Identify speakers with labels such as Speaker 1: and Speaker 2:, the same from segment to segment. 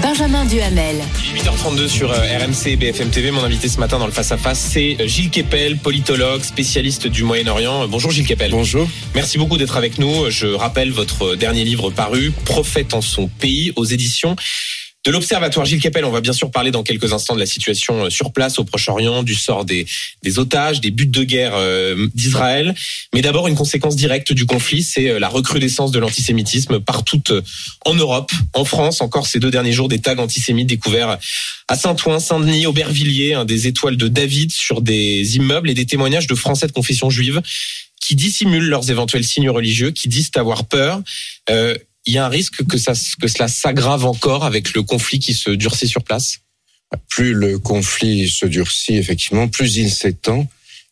Speaker 1: Benjamin Duhamel.
Speaker 2: 8h32 sur euh, RMC et BFM TV. Mon invité ce matin dans le Face à Face, c'est euh, Gilles Kepel, politologue, spécialiste du Moyen-Orient. Bonjour Gilles Kepel.
Speaker 3: Bonjour.
Speaker 2: Merci beaucoup d'être avec nous. Je rappelle votre dernier livre paru, Prophète en son pays, aux éditions de l'Observatoire Gilles Capel, on va bien sûr parler dans quelques instants de la situation euh, sur place au Proche-Orient, du sort des, otages, des buts de guerre euh, d'Israël. Mais d'abord, une conséquence directe du conflit, c'est euh, la recrudescence de l'antisémitisme partout en Europe, en France. Encore ces deux derniers jours, des tags antisémites découverts à Saint-Ouen, Saint-Denis, Aubervilliers, des étoiles de David sur des immeubles et des témoignages de Français de confession juive qui dissimulent leurs éventuels signes religieux, qui disent avoir peur. Il y a un risque que, ça, que cela s'aggrave encore avec le conflit qui se durcit sur place?
Speaker 3: Plus le conflit se durcit, effectivement, plus il s'étend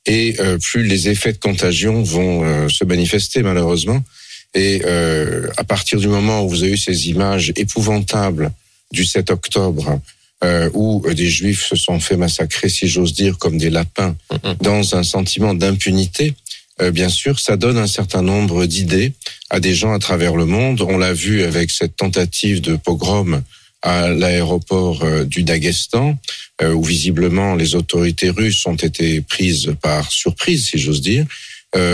Speaker 3: et euh, plus les effets de contagion vont euh, se manifester, malheureusement. Et euh, à partir du moment où vous avez eu ces images épouvantables du 7 octobre, où des juifs se sont fait massacrer, si j'ose dire, comme des lapins, dans un sentiment d'impunité, euh, bien sûr, ça donne un certain nombre d'idées à des gens à travers le monde. On l'a vu avec cette tentative de pogrom à l'aéroport euh, du Daghestan, euh, où visiblement les autorités russes ont été prises par surprise, si j'ose dire.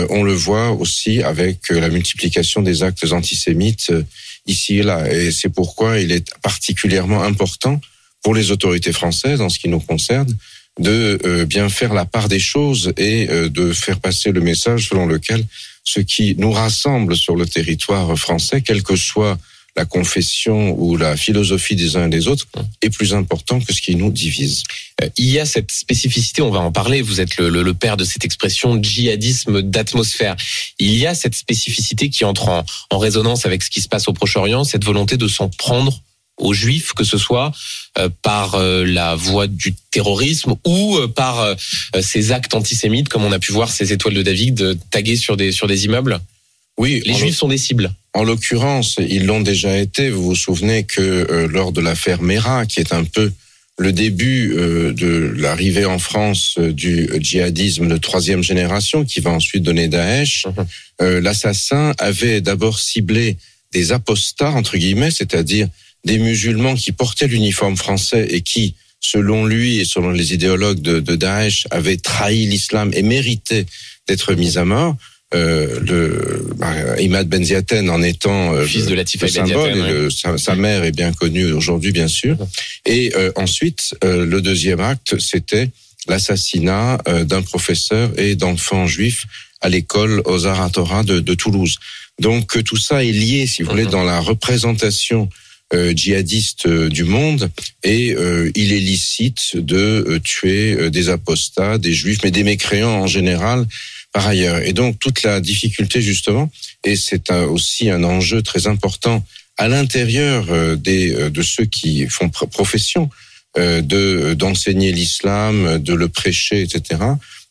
Speaker 3: on le voit aussi avec la multiplication des actes antisémites ici et là. Et c'est pourquoi il est particulièrement important pour les autorités françaises, en ce qui nous concerne, de euh, bien faire la part des choses et euh, de faire passer le message selon lequel ce qui nous rassemble sur le territoire français, quelle que soit la confession ou la philosophie des uns et des autres, est plus important que ce qui nous divise.
Speaker 2: Euh, il y a cette spécificité, on va en parler, vous êtes le, le, père de cette expression djihadisme d'atmosphère. Il y a cette spécificité qui entre en, en résonance avec ce qui se passe au Proche-Orient, cette volonté de s'en prendre aux juifs, que ce soit euh, par euh, la voie du terrorisme ou euh, par ces actes antisémites, comme on a pu voir ces étoiles de David taguées sur des sur des immeubles.
Speaker 3: Oui,
Speaker 2: les juifs sont des cibles.
Speaker 3: En l'occurrence, ils l'ont déjà été. Vous vous souvenez que lors de l'affaire Mera, qui est un peu le début de l'arrivée en France du djihadisme de troisième génération, qui va ensuite donner Daesh, mhm. l'assassin avait d'abord ciblé des apostats entre guillemets, c'est-à-dire des musulmans qui portaient l'uniforme français et qui, selon lui et selon les idéologues de, de Daesh, avaient trahi l'islam et méritaient d'être mis à mort. Euh, le bah, Imad Benziaten en étant
Speaker 2: euh, fils de Latif le
Speaker 3: symbole et sa, sa, mère est bien connue aujourd'hui bien sûr et euh, ensuite euh, le deuxième acte c'était l'assassinat euh, d'un professeur et d'enfants juifs à l'école aux de, de, Toulouse donc tout ça est lié si vous voulez mhm. dans la représentation euh, djihadistes euh, du monde et euh, il est licite de tuer des apostats, des juifs, mais des mécréants en général par ailleurs. Et donc toute la difficulté justement, et c'est aussi un enjeu très important à l'intérieur des de ceux qui font profession de d'enseigner l'islam, de le prêcher, etc.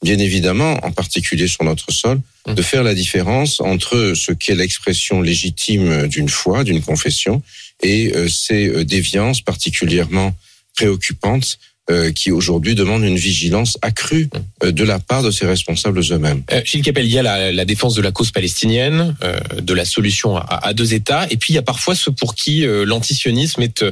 Speaker 3: Bien évidemment, en particulier sur notre sol, de faire la différence entre ce qu'est l'expression légitime d'une foi, d'une confession, et euh, ces euh, déviances particulièrement préoccupantes euh, qui aujourd'hui demandent une vigilance accrue de la part de ces responsables eux-mêmes.
Speaker 2: Gilles Capel, il y a la, la, défense de la cause palestinienne, de la solution à, à, deux États, et puis il y a parfois ceux pour qui l'antisionisme est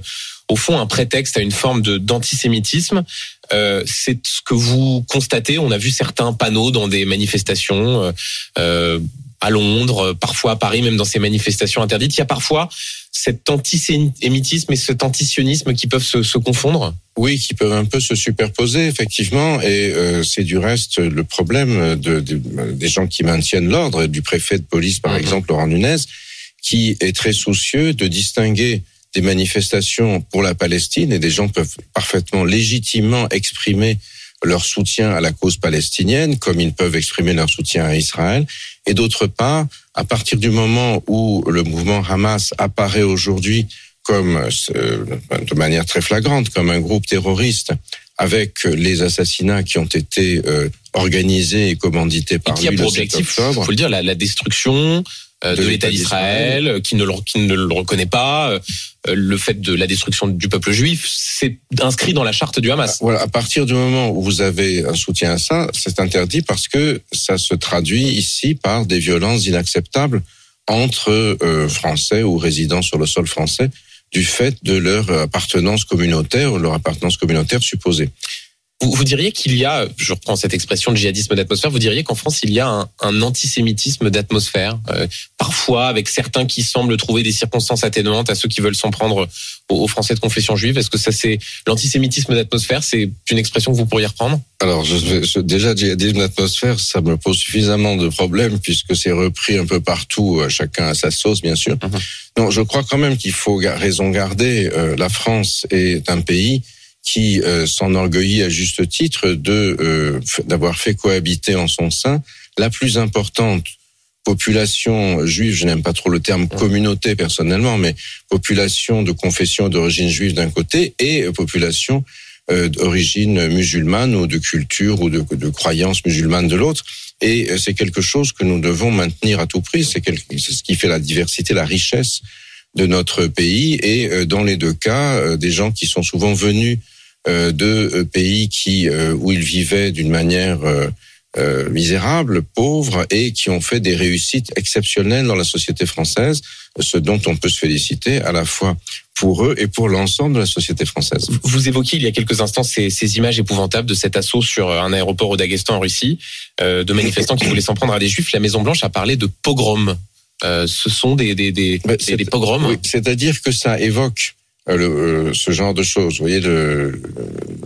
Speaker 2: au fond un prétexte à une forme d'antisémitisme. Euh, c'est ce que vous constatez. On a vu certains panneaux dans des manifestations euh, à Londres, parfois à Paris, même dans ces manifestations interdites. Il y a parfois cet antisémitisme et cet antisionisme qui peuvent se, se, confondre?
Speaker 3: Oui, qui peuvent un peu se superposer, effectivement. Et euh, c'est du reste le problème de, de, des gens qui maintiennent l'ordre, du préfet de police, par mhm. exemple, Laurent Nunez, qui est très soucieux de distinguer des manifestations pour la Palestine et des gens peuvent parfaitement légitimement exprimer leur soutien à la cause palestinienne, comme ils peuvent exprimer leur soutien à Israël. Et d'autre part, à partir du moment où le mouvement Hamas apparaît aujourd'hui comme, euh, de manière très flagrante, comme un groupe terroriste, avec les assassinats qui ont été euh, organisés et commandités par
Speaker 2: et qui a
Speaker 3: lui
Speaker 2: pour
Speaker 3: le 7
Speaker 2: objectif,
Speaker 3: octobre.
Speaker 2: faut le dire, la, la destruction euh, de,
Speaker 3: De
Speaker 2: l'État d'Israël, qui ne, le, qui ne le reconnaît pas, le fait de la destruction du peuple juif, c'est inscrit dans la charte du Hamas.
Speaker 3: Voilà, à partir du moment où vous avez un soutien à ça, c'est interdit parce que ça se traduit ici par des violences inacceptables entre euh, Français ou résidents sur le sol français du fait de leur appartenance communautaire ou leur appartenance communautaire supposée.
Speaker 2: Vous, vous diriez qu'il y a, je reprends cette expression de djihadisme d'atmosphère, vous diriez qu'en France il y a un, un antisémitisme d'atmosphère, euh, parfois avec certains qui semblent trouver des circonstances atténuantes à ceux qui veulent s'en prendre aux, aux Français de confession juive. Est-ce que ça c'est l'antisémitisme d'atmosphère, c'est une expression que vous pourriez reprendre?
Speaker 3: Alors, je, vais- je- déjà, djihadisme d'atmosphère, ça me pose suffisamment de problèmes puisque c'est repris un peu partout, euh, chacun à sa sauce, bien sûr.
Speaker 2: Mhm.
Speaker 3: Non, je crois quand même qu'il faut raison garder. euh, la France est un pays qui euh, s'enorgueillit à juste titre de euh, d'avoir fait cohabiter en son sein la plus importante population juive, je n'aime pas trop le terme communauté personnellement, mais population de confession d'origine juive d'un côté et population euh, d'origine musulmane ou de culture ou de, de croyance musulmane de l'autre. Et euh, c'est quelque chose que nous devons maintenir à tout prix. C'est ce qui fait la diversité, la richesse de notre pays. Et euh, dans les deux cas, des gens qui sont souvent venus de euh, pays qui euh, où ils vivaient d'une manière euh, euh, misérable, pauvres, et qui ont fait des réussites exceptionnelles dans la société française, ce dont on peut se féliciter à la fois pour eux et pour l'ensemble de la société française.
Speaker 2: Vous évoquiez il y a quelques instants ces, ces images épouvantables de cet assaut sur un aéroport au Daghestan en Russie, euh, de manifestants qui voulaient s'en prendre à des juifs. La Maison Blanche a parlé de pogrom. Euh, ce sont des, des, des,
Speaker 3: Mais
Speaker 2: des,
Speaker 3: c'est-
Speaker 2: des pogroms.
Speaker 3: Oui, c'est-à-dire que ça évoque euh, le, euh, ce genre de choses. Vous voyez, le,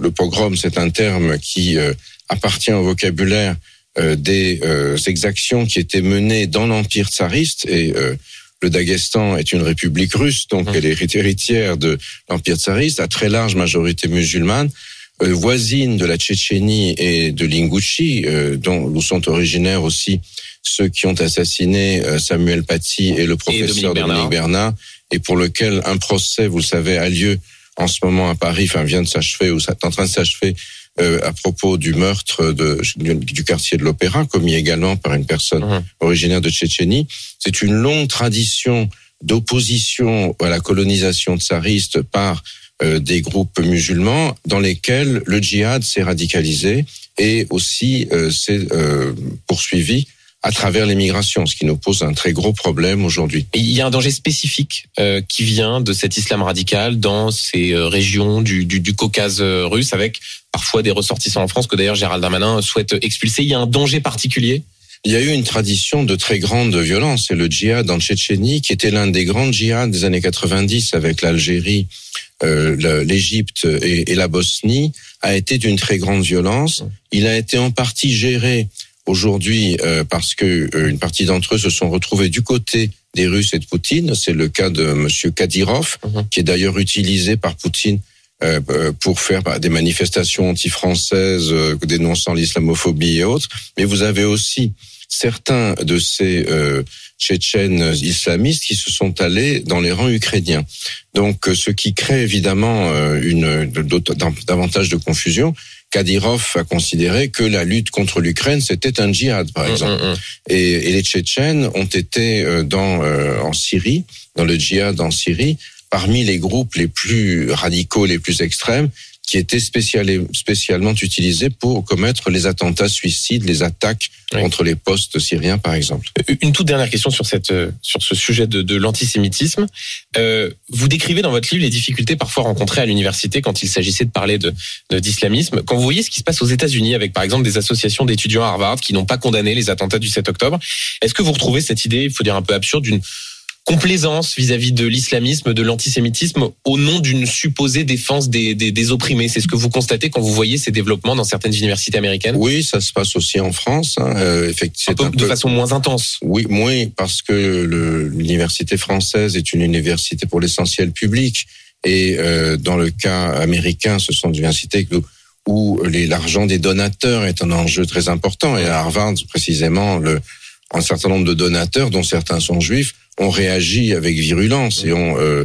Speaker 3: le pogrom, c'est un terme qui euh, appartient au vocabulaire euh, des euh, exactions qui étaient menées dans l'empire tsariste et euh, le Daghestan est une république russe, donc
Speaker 2: Mhm.
Speaker 3: elle est héritière de l'empire tsariste, à très large majorité musulmane, euh, voisine de la Tchétchénie et de l'Ingouchi, euh, dont où sont originaires aussi ceux qui ont assassiné euh, Samuel Paty et le professeur
Speaker 2: Dominique Bernard.
Speaker 3: Dominique Bernard, et pour lequel un procès, vous le savez, a lieu en ce moment à Paris, enfin vient de s'achever ou ça est en train de s'achever euh, à propos du meurtre de, du, du quartier de l'Opéra, commis également par une personne
Speaker 2: Mhm.
Speaker 3: originaire de Tchétchénie. C'est une longue tradition d'opposition à la colonisation tsariste par euh, des groupes musulmans dans lesquels le djihad s'est radicalisé et aussi euh, s'est euh, poursuivi à travers l'immigration, ce qui nous pose un très gros problème aujourd'hui.
Speaker 2: Et Il y a un danger spécifique euh, qui vient de cet islam radical dans ces euh, régions du, du, du Caucase euh, russe, avec parfois des ressortissants en France que d'ailleurs Gérald Darmanin souhaite expulser. Il y a un danger particulier
Speaker 3: Il y a eu une tradition de très grande violence. C'est le djihad en Tchétchénie qui était l'un des grands djihads des années 90 avec l'Algérie, euh, l'Égypte et, et la Bosnie a été d'une très grande violence. Il a été en partie géré aujourd'hui euh, parce que euh, une partie d'entre eux se sont retrouvés du côté des Russes et de Poutine. C'est le cas de Monsieur Kadyrov,
Speaker 2: Mhm.
Speaker 3: qui est d'ailleurs utilisé par Poutine euh, euh, pour faire bah, des manifestations anti-françaises euh, dénonçant l'islamophobie et autres. Mais vous avez aussi certains de ces euh, tchétchènes islamistes qui se sont allés dans les rangs ukrainiens. Donc, ce qui crée évidemment euh, une davantage de confusion. Kadyrov a considéré que la lutte contre l'Ukraine c'était un djihad, par exemple.
Speaker 2: Hum, hum, hum.
Speaker 3: Et, et les Tchétchènes ont été euh, dans euh, en Syrie, dans le djihad en Syrie, parmi les groupes les plus radicaux, les plus extrêmes, qui étaient spécial- spécialement utilisés pour commettre les attentats suicides, les attaques
Speaker 2: Oui.
Speaker 3: contre les postes syriens, par exemple.
Speaker 2: Une toute dernière question sur cette euh, sur ce sujet de, de l'antisémitisme. Euh, vous décrivez dans votre livre les difficultés parfois rencontrées à l'université quand il s'agissait de parler de- d'islamisme. Quand vous voyez ce qui se passe aux États-Unis avec par exemple des associations d'étudiants à Harvard qui n'ont pas condamné les attentats du 7 octobre, est-ce que vous retrouvez cette idée, il faut dire un peu absurde, d'une complaisance vis-à-vis de l'islamisme, de l'antisémitisme, au nom d'une supposée défense des, des, des opprimés C'est ce que vous constatez quand vous voyez ces développements dans certaines universités américaines?
Speaker 3: Oui, ça se passe aussi en France. Hein. Euh, effectivement,
Speaker 2: un peu,
Speaker 3: c'est un
Speaker 2: de
Speaker 3: peu-
Speaker 2: façon moins intense.
Speaker 3: Oui, moins parce que l'université française est une université pour l'essentiel public et euh, dans le cas américain, ce sont des universités où, où l'argent des donateurs est un enjeu très important. Et à Harvard, précisément, le, un certain nombre de donateurs, dont certains sont juifs, ont réagi avec virulence et ont euh,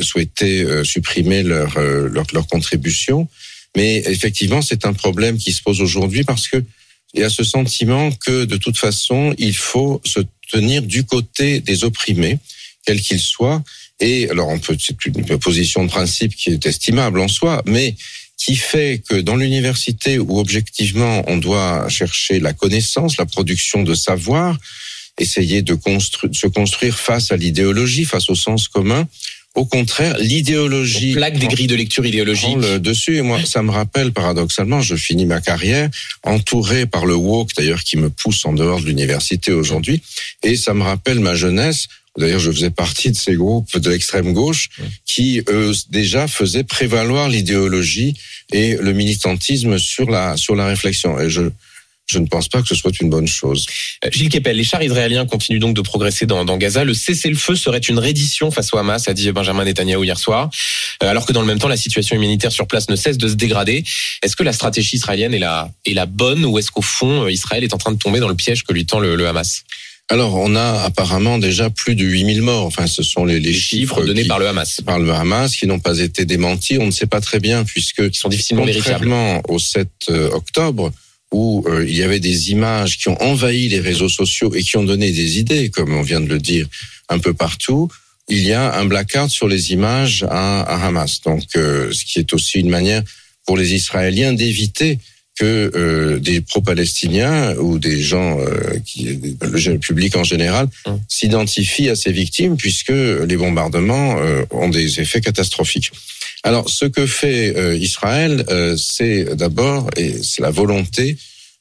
Speaker 3: souhaité euh, supprimer leur, euh, leur, leur contribution. Mais effectivement, c'est un problème qui se pose aujourd'hui parce que il y a ce sentiment que de toute façon, il faut se tenir du côté des opprimés, quels qu'ils soient. Et alors, on peut, c'est une position de principe qui est estimable en soi, mais qui fait que dans l'université où objectivement on doit chercher la connaissance, la production de savoir, essayer de, construire, de se construire face à l'idéologie, face au sens commun, au contraire, l'idéologie
Speaker 2: Plaque des grilles de lecture idéologique.
Speaker 3: le dessus. Et moi, ça me rappelle paradoxalement, je finis ma carrière entouré par le woke, d'ailleurs, qui me pousse en dehors de l'université aujourd'hui. Et ça me rappelle ma jeunesse. D'ailleurs, je faisais partie de ces groupes de l'extrême gauche qui, eux, déjà faisaient prévaloir l'idéologie et le militantisme sur la, sur la réflexion. Et je, je ne pense pas que ce soit une bonne chose.
Speaker 2: Euh, Gilles Kepel, les chars israéliens continuent donc de progresser dans, dans Gaza. Le cessez-le-feu serait une reddition face au Hamas, a dit Benjamin Netanyahu hier soir. Euh, Alors que dans le même temps, la situation humanitaire sur place ne cesse de se dégrader. Est-ce que la stratégie israélienne est la, est la bonne ou est-ce qu'au fond, euh, Israël est en train de tomber dans le piège que lui tend le, le Hamas?
Speaker 3: Alors, on a apparemment déjà plus de 8000 morts. Enfin, ce sont les, les
Speaker 2: Les chiffres donnés
Speaker 3: qui-
Speaker 2: par le Hamas,
Speaker 3: par le Hamas qui n'ont pas été démentis. On ne sait pas très bien puisque
Speaker 2: qui sont difficilement vérifiables.
Speaker 3: contrairement au 7 octobre où euh, il y avait des images qui ont envahi les réseaux sociaux et qui ont donné des idées, comme on vient de le dire un peu partout, il y a un blackout sur les images à, à Hamas. Donc, euh, ce qui est aussi une manière pour les Israéliens d'éviter que euh, des pro-palestiniens ou des gens euh, qui le public en général
Speaker 2: Hum.
Speaker 3: s'identifient à ces victimes puisque les bombardements euh, ont des effets catastrophiques. Alors, ce que fait euh, Israël, euh, c'est d'abord et c'est la volonté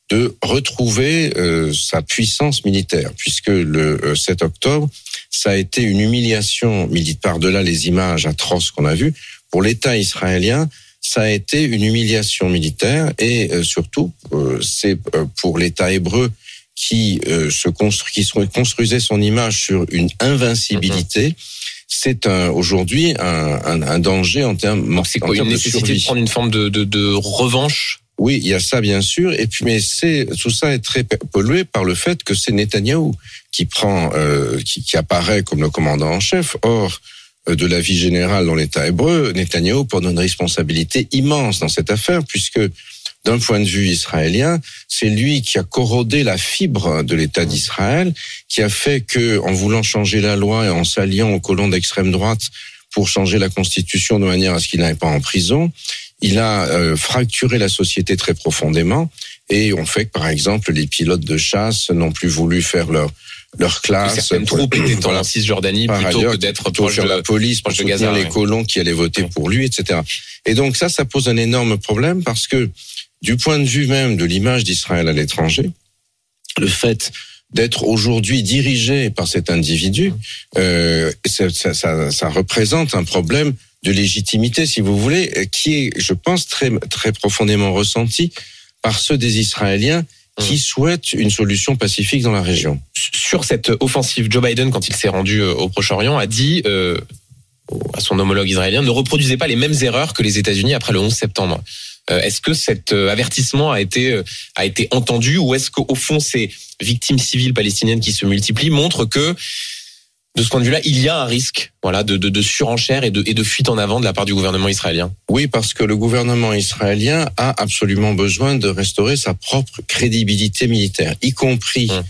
Speaker 3: de retrouver euh, sa puissance militaire, puisque le euh, 7 octobre, ça a été une humiliation militaire par-delà les images atroces qu'on a vues. Pour l'État israélien, ça a été une humiliation militaire et euh, surtout, euh, c'est euh, pour l'État hébreu qui euh, se construit, qui se construisait son image sur une invincibilité. C'est un- aujourd'hui un, un, un danger en termes,
Speaker 2: Donc c'est
Speaker 3: en
Speaker 2: quoi une
Speaker 3: termes de
Speaker 2: nécessité de
Speaker 3: survie.
Speaker 2: prendre une forme de, de, de revanche?
Speaker 3: Oui, il y a ça bien sûr. Et puis, mais c'est tout ça est très pollué par le fait que c'est Netanyahou qui prend, euh, qui, qui apparaît comme le commandant en chef. Or, euh, de la vie générale dans l'État hébreu, Netanyahou porte une responsabilité immense dans cette affaire, puisque d'un point de vue israélien, c'est lui qui a corrodé la fibre de l'État d'Israël, qui a fait que, en voulant changer la loi et en s'alliant aux colons d'extrême droite pour changer la constitution de manière à ce qu'il n'aille pas en prison, il a euh, fracturé la société très profondément et on fait que par exemple les pilotes de chasse n'ont plus voulu faire leur leur classe
Speaker 2: Certaines troupes étaient en. Cisjordanie
Speaker 3: Par
Speaker 2: plutôt
Speaker 3: ailleurs,
Speaker 2: que d'être proche de
Speaker 3: la police
Speaker 2: proche de Gaza,
Speaker 3: les
Speaker 2: ouais.
Speaker 3: colons qui allaient voter pour lui, etc. Et donc ça, ça pose un énorme problème parce que du point de vue même de l'image d'Israël à l'étranger, le fait d'être aujourd'hui dirigé par cet individu, euh, ça, ça, ça, ça représente un problème de légitimité, si vous voulez, qui est, je pense, très, très profondément ressenti par ceux des Israéliens qui souhaitent une solution pacifique dans la région.
Speaker 2: sur cette offensive, Joe Biden, quand il s'est rendu euh, au Proche-Orient, a dit euh, à son homologue israélien ne reproduisez pas les mêmes erreurs que les États-Unis après le 11 septembre. Euh, est-ce que cet euh, avertissement a été euh, a été entendu ou est-ce qu'au fond ces victimes civiles palestiniennes qui se multiplient montrent que de ce point de vue-là, il y a un risque, voilà, de, de, de surenchère et de, et de fuite en avant de la part du gouvernement israélien?
Speaker 3: Oui, parce que le gouvernement israélien a absolument besoin de restaurer sa propre crédibilité militaire, y compris
Speaker 2: Hum.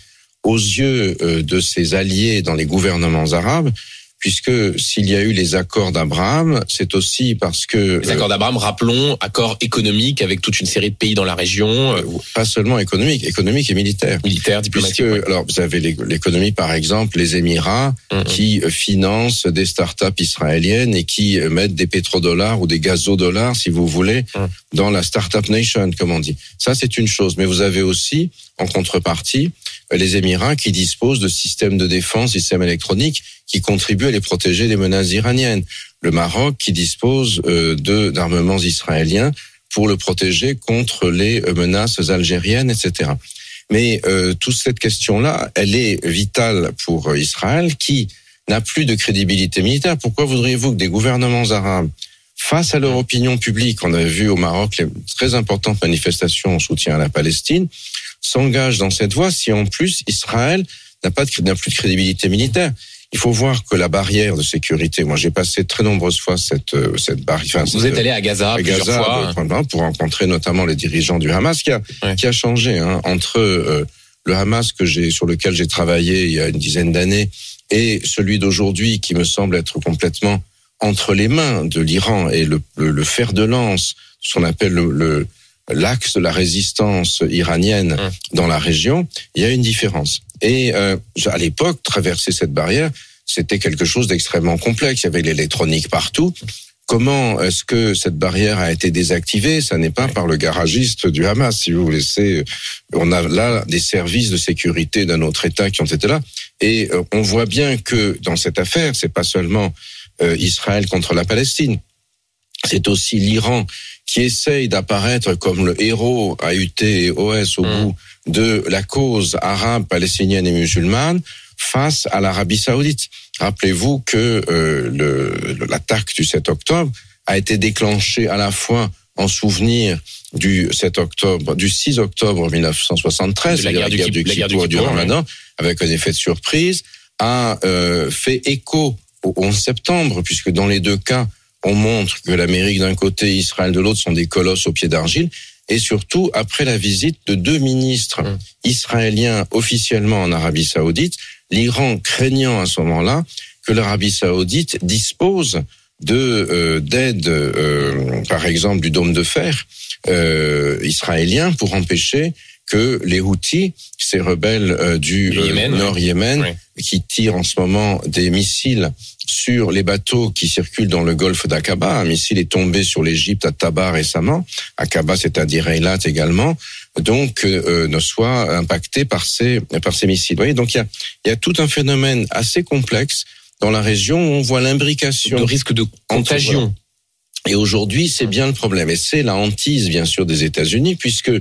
Speaker 3: aux yeux de ses alliés dans les gouvernements arabes, puisque s'il y a eu les accords d'Abraham, c'est aussi parce que
Speaker 2: Les accords d'Abraham, rappelons, accords économiques avec toute une série de pays dans la région, euh,
Speaker 3: euh, pas seulement économique, économique et militaire.
Speaker 2: militaires,
Speaker 3: Puisque,
Speaker 2: diplomatiques. ouais.
Speaker 3: alors, vous avez l'é- l'économie, par exemple, les Émirats, qui euh, financent des startups israéliennes et qui euh, mettent des pétrodollars ou des gazodollars, si vous voulez,
Speaker 2: Mhm.
Speaker 3: dans la startup nation, comme on dit. Ça, c'est une chose. Mais vous avez aussi, en contrepartie, euh, les Émirats qui disposent de systèmes de défense, systèmes électroniques, qui contribuent à les protéger des menaces iraniennes. Le Maroc qui dispose euh, d'armements israéliens pour le protéger contre les euh, menaces algériennes, etc. Mais euh, toute cette question-là, elle est vitale pour euh, Israël, qui n'a plus de crédibilité militaire. Pourquoi voudriez-vous que des gouvernements arabes face à leur opinion publique, on a vu au Maroc les très importantes manifestations en soutien à la Palestine, s'engagent dans cette voie si en plus Israël n'a pas de, n'a plus de crédibilité militaire. Il faut voir que la barrière de sécurité, moi j'ai passé très nombreuses fois cette euh, cette barrière.
Speaker 2: Vous êtes allé à Gaza
Speaker 3: à
Speaker 2: plusieurs
Speaker 3: Gaza
Speaker 2: fois.
Speaker 3: euh, pour rencontrer notamment les dirigeants du Hamas, qui a
Speaker 2: Ouais.
Speaker 3: qui a changé hein, entre euh, le Hamas que j'ai sur lequel j'ai travaillé il y a une dizaine d'années et celui d'aujourd'hui qui me semble être complètement entre les mains de l'Iran et le, le, le fer de lance, ce qu'on appelle le, le- l'axe de la résistance iranienne
Speaker 2: Hum.
Speaker 3: dans la région, il y a une différence. Et euh, à l'époque, traverser cette barrière, c'était quelque chose d'extrêmement complexe. Il y avait l'électronique partout. Comment est-ce que cette barrière a été désactivée? Ça n'est pas par le garagiste du Hamas, si vous voulez. C'est, on a là des services de sécurité d'un autre État qui ont été là, et euh, on voit bien que dans cette affaire, c'est pas seulement euh, Israël contre la Palestine, c'est aussi l'Iran qui essaye d'apparaître comme le héros AUT et OS au
Speaker 2: Mm.
Speaker 3: bout de la cause arabe, palestinienne et musulmane face à l'Arabie saoudite. Rappelez-vous que euh, l'attaque du 7 octobre a été déclenchée à la fois en souvenir du 7 octobre, du 6 octobre 1973,
Speaker 2: De la guerre du Kip- la guerre du
Speaker 3: Kippour du
Speaker 2: Kippour,
Speaker 3: Ramadan, avec un effet de surprise, a euh, fait écho au 11 septembre, puisque dans les deux cas, on montre que l'Amérique d'un côté et Israël de l'autre sont des colosses au pied d'argile, et surtout après la visite de deux ministres
Speaker 2: Mm.
Speaker 3: israéliens officiellement en Arabie saoudite, l'Iran craignant à ce moment-là que l'Arabie saoudite dispose de euh, d'aide, euh, par exemple du dôme de fer euh, israélien, pour empêcher que les Houthis, ces rebelles euh, du,
Speaker 2: Du
Speaker 3: euh,
Speaker 2: Yémen,
Speaker 3: nord Yémen, qui tirent en ce moment des missiles sur les bateaux qui circulent dans le golfe d'Aqaba. Un missile est tombé sur l'Égypte à Tabar récemment. Aqaba, c'est-à-dire Eilat également. Donc, euh, ne soit impacté par ces par ces missiles. Vous voyez, donc il y a il y a tout un phénomène assez complexe dans la région où on voit l'imbrication
Speaker 2: de risque de contagion.
Speaker 3: et aujourd'hui, c'est bien le problème. Et c'est la hantise, bien sûr, des États-Unis, puisque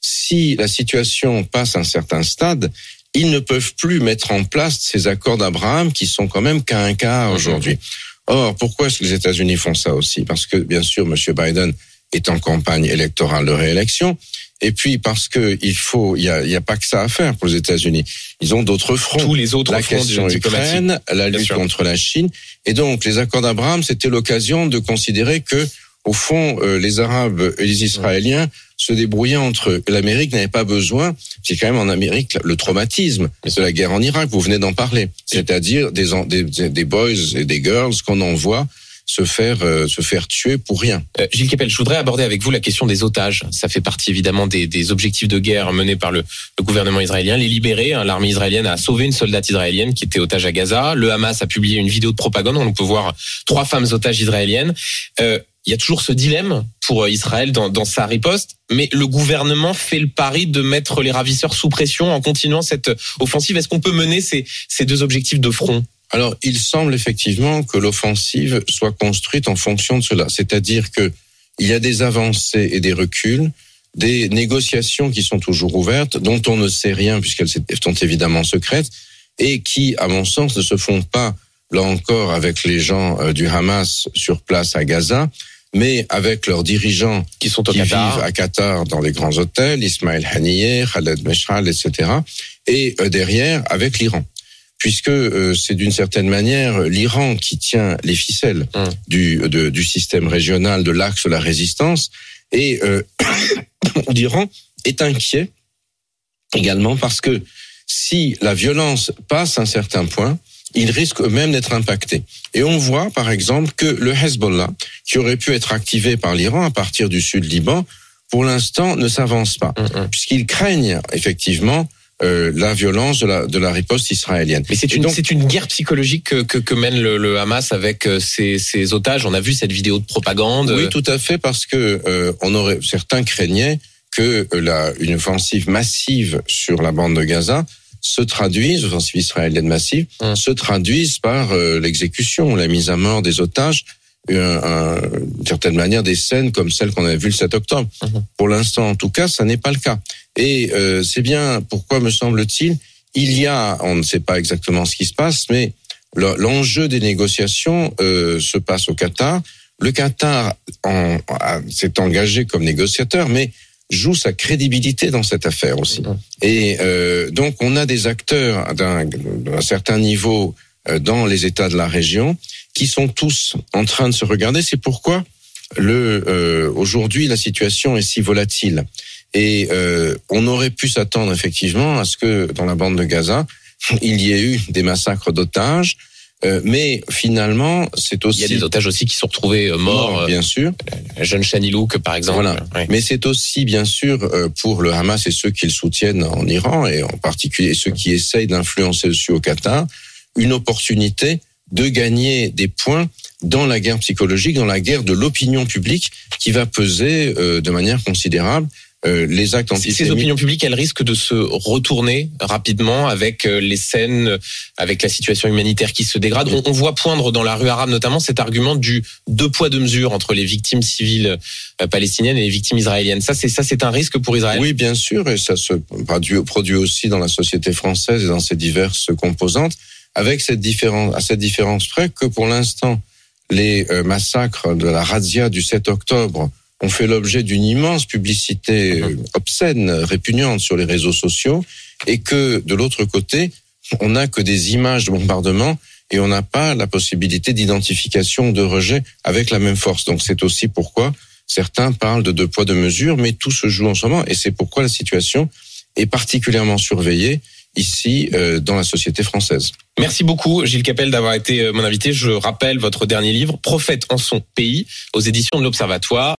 Speaker 3: si la situation passe un certain stade, ils ne peuvent plus mettre en place ces accords d'Abraham qui sont quand même qu'à un quart aujourd'hui. Or, pourquoi est-ce que les États-Unis font ça aussi? Parce que, bien sûr, M. Biden est en campagne électorale de réélection. Et puis parce que il faut, il y a, il y a pas que ça à faire pour les États-Unis. Ils ont d'autres fronts
Speaker 2: Tous les autres
Speaker 3: la
Speaker 2: fronts
Speaker 3: question. Ukraine, la lutte contre la Chine. Et donc, les accords d'Abraham, c'était l'occasion de considérer que, au fond, euh, les Arabes et les Israéliens se débrouillaient entre. L'Amérique n'avait pas besoin. C'est quand même en Amérique le traumatisme de la guerre en Irak. Vous venez d'en parler. C'est-à-dire des, des, des boys et des girls qu'on envoie se faire euh, se faire tuer pour rien.
Speaker 2: Euh, Gilles Kepel, je voudrais aborder avec vous la question des otages. Ça fait partie évidemment des, des objectifs de guerre menés par le, le gouvernement israélien. Les libérer, hein, l'armée israélienne a sauvé une soldate israélienne qui était otage à Gaza. Le Hamas a publié une vidéo de propagande où on peut voir trois femmes otages israéliennes. Euh, il y a toujours ce dilemme pour euh, Israël dans, sa riposte, mais le gouvernement fait le pari de mettre les ravisseurs sous pression en continuant cette offensive. Est-ce qu'on peut mener ces, ces deux objectifs de front?
Speaker 3: Alors, il semble effectivement que l'offensive soit construite en fonction de cela, c'est-à-dire que il y a des avancées et des reculs, des négociations qui sont toujours ouvertes, dont on ne sait rien puisqu'elles sont évidemment secrètes, et qui, à mon sens, ne se font pas là encore avec les gens euh, du Hamas sur place à Gaza, mais avec leurs dirigeants
Speaker 2: qui sont au
Speaker 3: qui
Speaker 2: Qatar
Speaker 3: vivent à Qatar dans les grands hôtels, Ismaël Haniyeh, Khaled Meshral, etc. Et euh, derrière, avec l'Iran. Puisque euh, c'est d'une certaine manière l'Iran qui tient les ficelles
Speaker 2: Hum.
Speaker 3: du, de- du système régional de l'axe de la résistance. Et euh, l'Iran est inquiet également parce que si la violence passe un certain point, ils risquent eux-mêmes d'être impactés. Et on voit, par exemple, que le Hezbollah, qui aurait pu être activé par l'Iran à partir du sud Liban, pour l'instant ne s'avance pas,
Speaker 2: Hum, hum.
Speaker 3: puisqu'ils craignent effectivement euh, la violence de la, de la riposte israélienne.
Speaker 2: Mais c'est une,
Speaker 3: donc-
Speaker 2: c'est une guerre psychologique que, que, que mène le, le Hamas avec euh, ses, ses otages. On a vu cette vidéo de propagande.
Speaker 3: Oui, tout à fait, parce que euh, on aurait certains craignaient que euh, la, une offensive massive sur la bande de Gaza se traduise, offensive israélienne massive,
Speaker 2: Hum.
Speaker 3: se traduise par euh, l'exécution, la mise à mort des otages, euh, un- d'une certaine manière des scènes comme celles qu'on avait vues le 7 octobre.
Speaker 2: Mhm.
Speaker 3: Pour l'instant, en tout cas, ça n'est pas le cas. Et euh, c'est bien pourquoi, me semble-t-il, il y a, on ne sait pas exactement ce qui se passe, mais le- l'enjeu des négociations euh, se passe au Qatar. le Qatar en- s'est engagé comme négociateur, mais joue sa crédibilité dans cette affaire aussi.
Speaker 2: Mhm.
Speaker 3: Et euh, donc, on a des acteurs d'un d'un certain niveau euh, dans les États de la région qui sont tous en train de se regarder. C'est pourquoi le euh, aujourd'hui la situation est si volatile. Et euh, on aurait pu s'attendre effectivement à ce que dans la bande de Gaza, il y ait eu des massacres d'otages. Euh, mais finalement, c'est aussi
Speaker 2: Il y a des otages aussi qui sont retrouvés euh, morts. euh,
Speaker 3: bien sûr.
Speaker 2: La jeune Shani Louk, par exemple.
Speaker 3: Voilà.
Speaker 2: Ouais.
Speaker 3: Mais c'est aussi, bien sûr, euh, pour le Hamas et ceux qui le soutiennent en Iran, et en particulier ceux qui essayent d'influencer dessus au Qatar, une opportunité de gagner des points dans la guerre psychologique, dans la guerre de l'opinion publique qui va peser euh, de manière considérable euh, les actes
Speaker 2: Ces
Speaker 3: antisémites.
Speaker 2: opinions publiques, elles risquent de se retourner rapidement avec euh, les scènes, euh, avec la situation humanitaire qui se dégrade. On, on voit poindre dans la rue arabe notamment cet argument du deux poids deux mesures entre les victimes civiles palestiniennes et les victimes israéliennes. Ça, c'est ça, c'est un risque pour Israël?
Speaker 3: Oui, bien sûr, et ça se produit, produit aussi dans la société française et dans ses diverses composantes, avec cette différence, à cette différence près que pour l'instant, les massacres de la razzia du 7 octobre ont fait l'objet d'une immense publicité euh, obscène, répugnante sur les réseaux sociaux, et que de l'autre côté, on n'a que des images de bombardement et on n'a pas la possibilité d'identification, de rejet avec la même force. Donc c'est aussi pourquoi certains parlent de deux poids, deux mesures, mais tout se joue en ce moment et c'est pourquoi la situation est particulièrement surveillée ici euh, dans la société française.
Speaker 2: Merci beaucoup, Gilles Capel, d'avoir été euh, mon invité. Je rappelle votre dernier livre, Prophète en son pays, aux éditions de l'Observatoire.